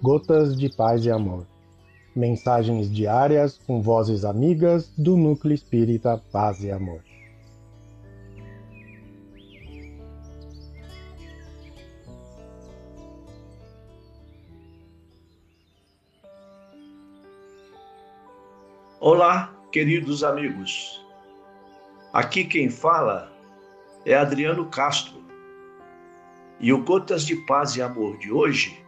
Gotas de Paz e Amor. Mensagens diárias com vozes amigas do Núcleo Espírita Paz e Amor. Olá, queridos amigos. Aqui quem fala é Adriano Castro. E o Gotas de Paz e Amor de hoje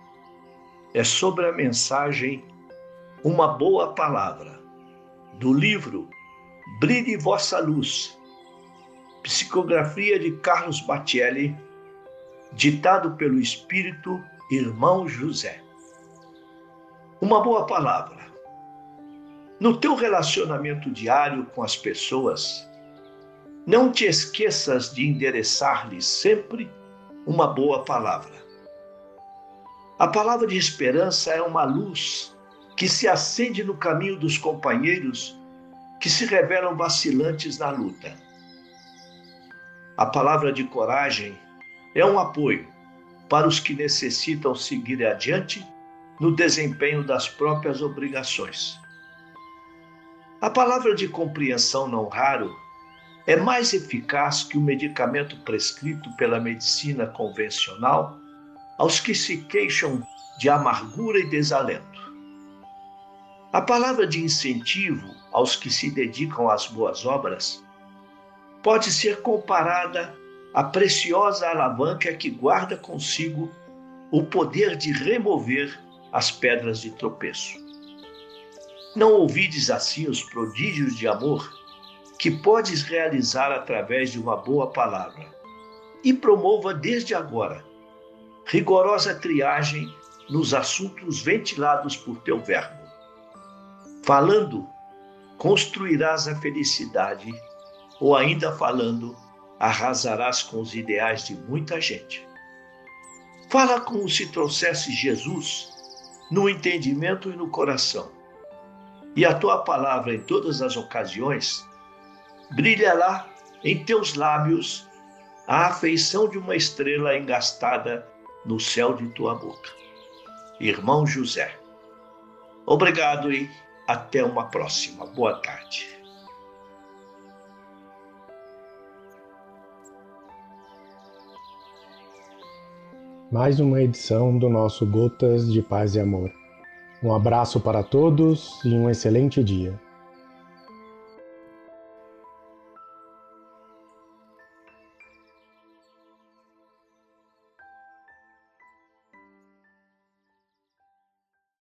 é sobre a mensagem Uma Boa Palavra, do livro Brilhe Vossa Luz, psicografia de Carlos Batielli, ditado pelo Espírito Irmão José. Uma boa palavra. No teu relacionamento diário com as pessoas, não te esqueças de endereçar-lhes sempre uma boa palavra. A palavra de esperança é uma luz que se acende no caminho dos companheiros que se revelam vacilantes na luta. A palavra de coragem é um apoio para os que necessitam seguir adiante no desempenho das próprias obrigações. A palavra de compreensão não raro é mais eficaz que o medicamento prescrito pela medicina convencional aos que se queixam de amargura e desalento. A palavra de incentivo aos que se dedicam às boas obras pode ser comparada à preciosa alavanca que guarda consigo o poder de remover as pedras de tropeço. Não ouvides assim os prodígios de amor que podes realizar através de uma boa palavra e promova desde agora rigorosa triagem nos assuntos ventilados por teu verbo. Falando, construirás a felicidade, ou ainda falando, arrasarás com os ideais de muita gente. Fala como se trouxesse Jesus no entendimento e no coração e a tua palavra em todas as ocasiões, brilhará em teus lábios a afeição de uma estrela engastada no céu de tua boca. Irmão José, obrigado e até uma próxima. Boa tarde. Mais uma edição do nosso Gotas de Paz e Amor. Um abraço para todos e um excelente dia.